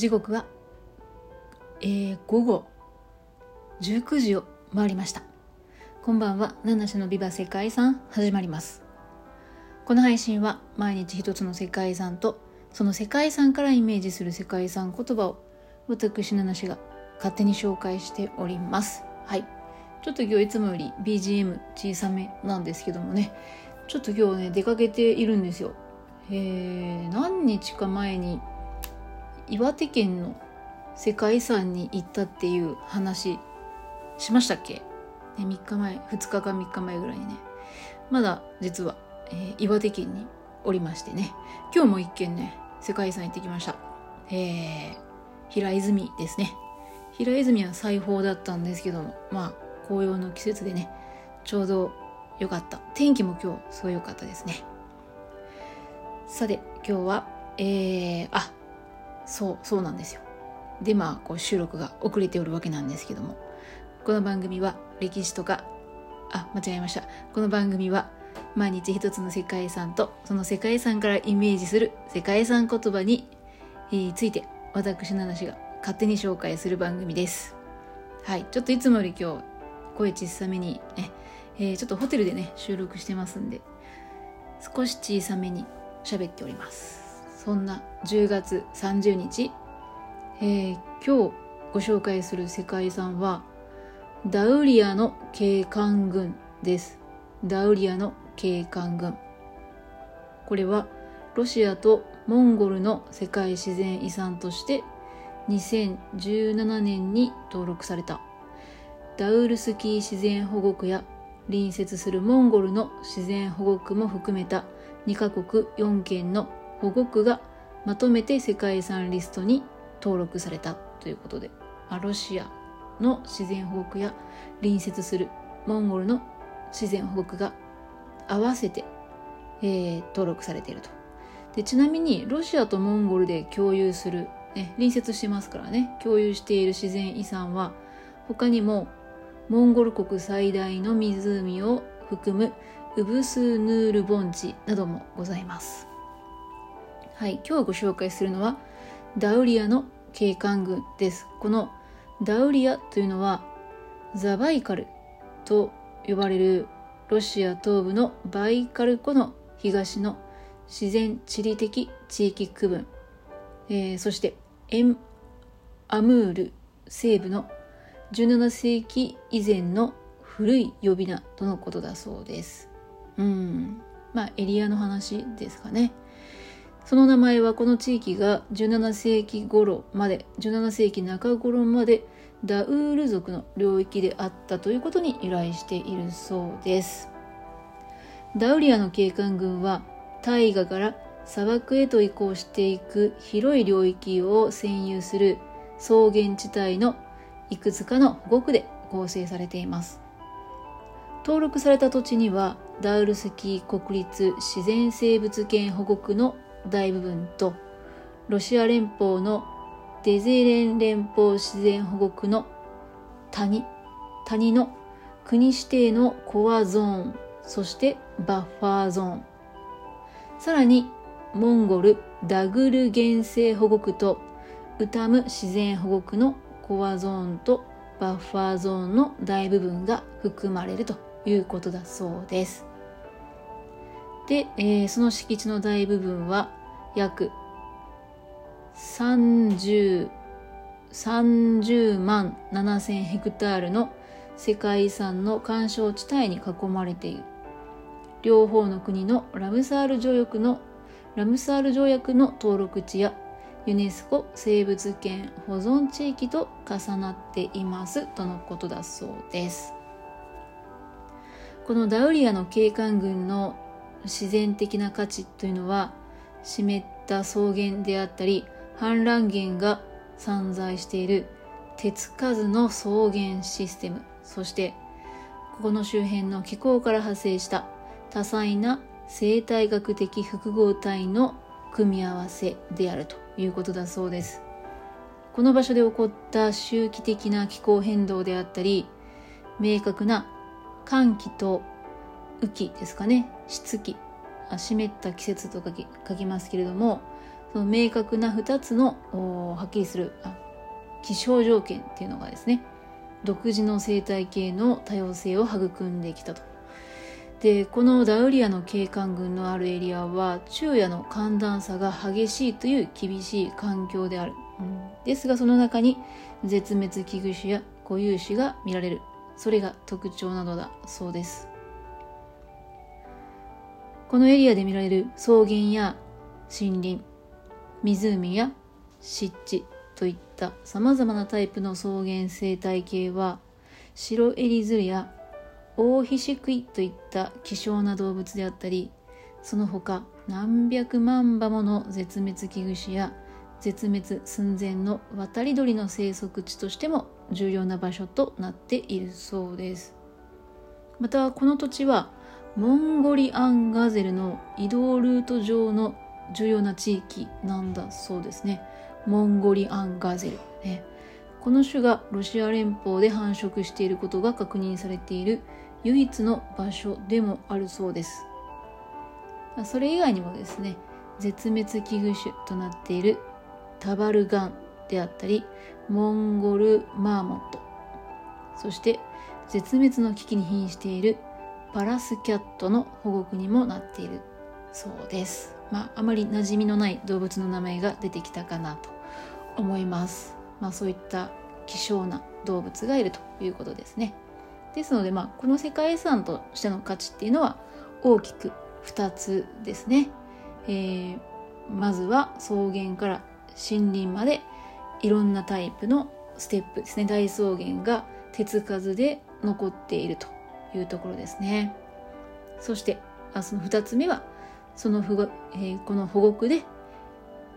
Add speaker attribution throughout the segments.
Speaker 1: 時刻は、えー、午後19時を回りました。こんばんは七種のビバ世界遺産始まります。この配信は毎日一つの世界遺産とその世界遺産からイメージする世界遺産言葉を私七種が勝手に紹介しております。はい。ちょっと今日いつもより BGM 小さめなんですけどもね。ちょっと今日ね出かけているんですよ。えー、何日か前に岩手県の世界遺産に行ったっていう話しましたっけ、ね、3日前2日か3日前ぐらいにね。まだ実は、えー、岩手県におりましてね。今日も一軒ね世界遺産行ってきました。えー、平泉ですね。平泉は裁縫だったんですけどもまあ紅葉の季節でねちょうど良かった。天気も今日すごい良かったですね。さて今日はえー、あそうそうなんですよ。でまあこう収録が遅れておるわけなんですけども。この番組は歴史とかあ間違えました。この番組は毎日一つの世界遺産とその世界遺産からイメージする世界遺産言葉について私七種が勝手に紹介する番組です。はい。ちょっといつもより今日声小さめにね、えー、ちょっとホテルでね収録してますんで少し小さめに喋っております。そんな10月30日、えー、今日ご紹介する世界遺産はダウリアの景観群です。ダウリアの景観群これはロシアとモンゴルの世界自然遺産として2017年に登録された。ダウルスキー自然保護区や隣接するモンゴルの自然保護区も含めた2カ国4県の保護区がまとめて世界遺産リストに登録されたということでロシアの自然保護区や隣接するモンゴルの自然保護区が合わせて、えー、登録されていると。でちなみにロシアとモンゴルで共有する、ね、隣接してますからね。共有している自然遺産は他にもモンゴル国最大の湖を含むウブスヌール盆地などもございます。はい、今日ご紹介するのはダウリアの景観群です。このダウリアというのはザバイカルと呼ばれるロシア東部のバイカル湖の東の自然地理的地域区分、えー、そしてエンアムール西部の17世紀以前の古い呼び名とのことだそうです。うん。まあエリアの話ですかね。その名前はこの地域が17世紀頃まで17世紀中頃までダウール族の領域であったということに由来しているそうです。ダウリアの景観群は大河から砂漠へと移行していく広い領域を占有する草原地帯のいくつかの保護区で構成されています。登録された土地にはダウルスキー国立自然生物圏保護区の大部分とロシア連邦のデゼレン連邦自然保護区の谷谷の国指定のコアゾーンそしてバッファーゾーン。さらにモンゴルダグル原生保護区とウタム自然保護区のコアゾーンとバッファーゾーンの大部分が含まれるということだそうです。で、えー、その敷地の大部分は約30 30万7000ヘクタールの世界遺産の干渉地帯に囲まれている。両方の国のラムサール条約のラムサール条約の登録地やユネスコ生物圏保存地域と重なっています。とのことだそうです。このダウリアの景観群の自然的な価値というのは湿った草原であったり氾濫源が散在している手つかずの草原システムそしてここの周辺の気候から派生した多彩な生態学的複合体の組み合わせであるということだそうです。この場所で起こった周期的な気候変動であったり明確な寒気と雨季ですかね。湿気湿った季節と書き書きますけれどもその明確な2つのはっきりする気象条件っていうのがですね独自の生態系の多様性を育んできたと。でこのダウリアの景観群のあるエリアは昼夜の寒暖差が激しいという厳しい環境である、うん、ですがその中に絶滅危惧種や固有種が見られる。それが特徴なのだそうです。このエリアで見られる草原や森林湖や湿地といったさまざまなタイプの草原生態系は白エリズルやオオヒシクイといった希少な動物であったりその他何百万羽もの絶滅危惧種や絶滅寸前の渡り鳥の生息地としても重要な場所となっているそうです。またこの土地はモンゴリアンガゼルの移動ルート上の重要な地域なんだそうですね。モンゴリアンガゼル。ね。この種がロシア連邦で繁殖していることが確認されている唯一の場所でもあるそうです。それ以外にもですね絶滅危惧種となっているタバルガンであったりモンゴルマーモットそして絶滅の危機に瀕しているパラスキャットの保護区にもなっているそうです。まああまり馴染みのない動物の名前が出てきたかなと思います。まあそういった希少な動物がいるということですね。ですのでまあこの世界遺産としての価値っていうのは大きく2つですね、えー、まずは草原から森林までいろんなタイプのステップですね。大草原が手つかずで残っていると。いうところですね。そしてあその2つ目はその保護、えー、この保護区で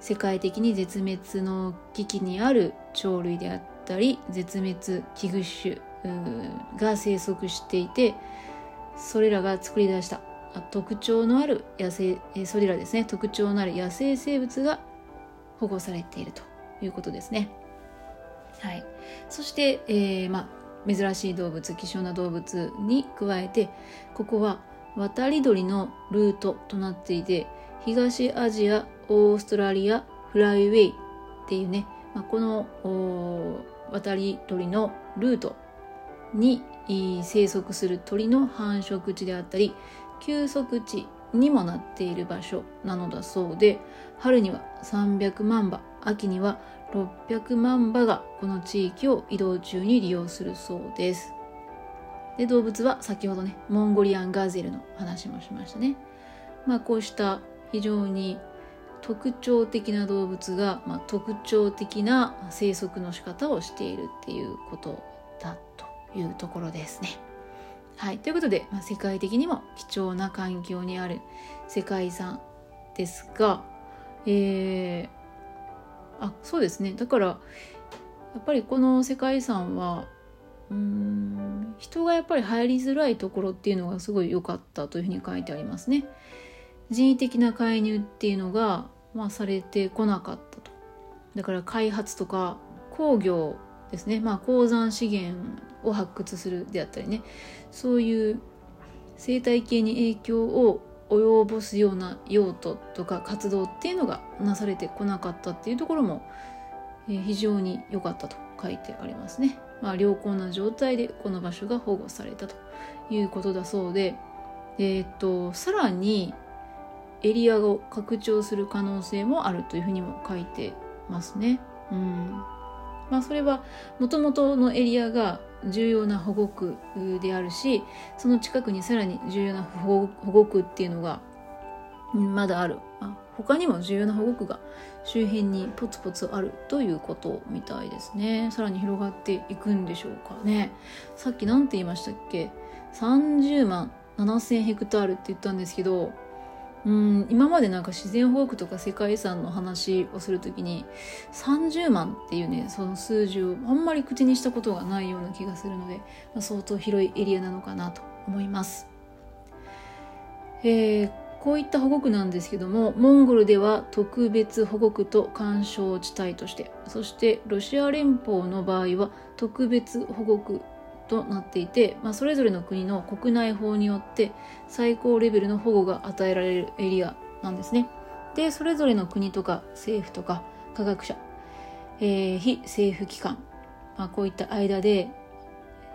Speaker 1: 世界的に絶滅の危機にある鳥類であったり絶滅危惧種が生息していてそれらが作り出した特徴のある野生それらですね。特徴のある野生生物が保護されているということですね。はい、そして、えー、まあ、珍しい動物希少な動物に加えてここは渡り鳥のルートとなっていて東アジアオーストラリアフライウェイっていうね、まあ、この渡り鳥のルートに生息する鳥の繁殖地であったり休息地にもなっている場所なのだそうで春には300万羽秋には600万羽がこの地域を移動中に利用するそうです。で動物は先ほどねモンゴリアンガゼルの話もしましたね。まあこうした非常に特徴的な動物が、まあ、特徴的な生息の仕方をしているっていうことだというところですね。はい、ということで、まあ、世界的にも貴重な環境にある世界遺産ですが、えー、あそうですねだからやっぱりこの世界遺産はうん人がやっぱり入りづらいところっていうのがすごい良かったというふうに書いてありますね。人為的な介入っていうのが、まあ、されてこなかったと。だから開発とか工業ですね、まあ、鉱山資源を発掘するであったりねそういう生態系に影響を及ぼすような用途とか活動っていうのがなされてこなかったっていうところも、え、非常に良かったと書いてありますね。まあ、良好な状態でこの場所が保護されたということだそうで、えー、っとさらにエリアを拡張する可能性もあるというふうにも書いてますね。うんまあ、それはもともとのエリアが重要な保護区であるしその近くにさらに重要な保護区っていうのがまだある。あ他にも重要な保護区が周辺にポツポツあるということみたいですね。さらに広がっていくんでしょうかね。さっき何て言いましたっけ？30万7000ヘクタールって言ったんですけどうん今までなんか自然保護区とか世界遺産の話をするときに30万っていうねその数字をあんまり口にしたことがないような気がするので、まあ、相当広いエリアなのかなと思います。えー、こういった保護区なんですけどもモンゴルでは特別保護区と干渉地帯としてそしてロシア連邦の場合は特別保護区となっていて、まあ、それぞれの国の国内法によって最高レベルの保護が与えられるエリアなんですね。でそれぞれの国とか政府とか科学者、えー、非政府機関、まあ、こういった間で、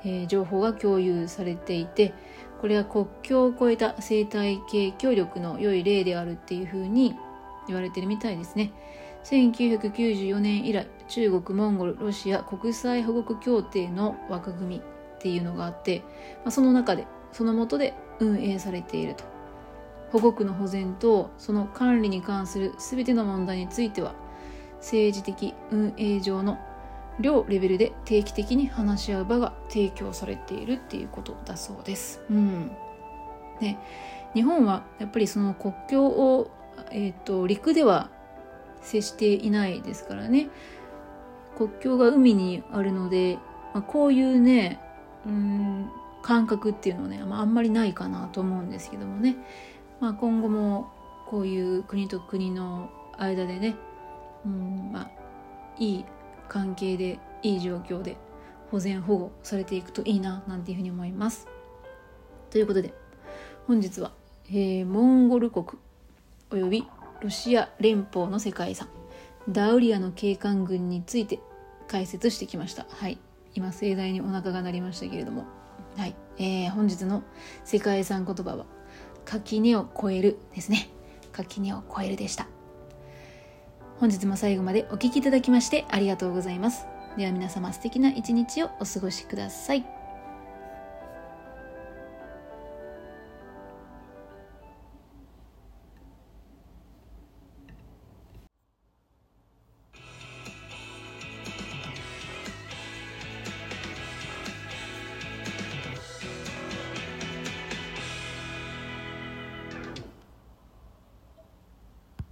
Speaker 1: えー、情報が共有されていてこれは国境を越えた生態系協力の良い例であるっていうふうに言われてるみたいですね。1994年以来中国モンゴルロシア国際保護協定の枠組みっていうのがあって、まあ、その中でその下で運営されていると。保護区の保全とその管理に関する全ての問題については政治的運営上の両レベルで定期的に話し合う場が提供されているっていうことだそうです。うん、ね、日本はやっぱりその国境を、えーと、陸では接していないですからね。国境が海にあるので、まあ、こういうねうん感覚っていうのはね、まあ、あんまりないかなと思うんですけどもね、まあ、今後もこういう国と国の間でねうんまあいい関係でいい状況で保全保護されていくといいななんていうふうに思います。ということで本日は、えー、モンゴル国およびロシア連邦の世界遺産ダウリアの景観群について解説してきました。はい。今盛大にお腹が鳴りましたけれども。はい。えー、本日の世界遺産言葉は垣根を越えるですね。垣根を越えるでした。本日も最後までお聴きいただきましてありがとうございます。では皆様素敵な一日をお過ごしください。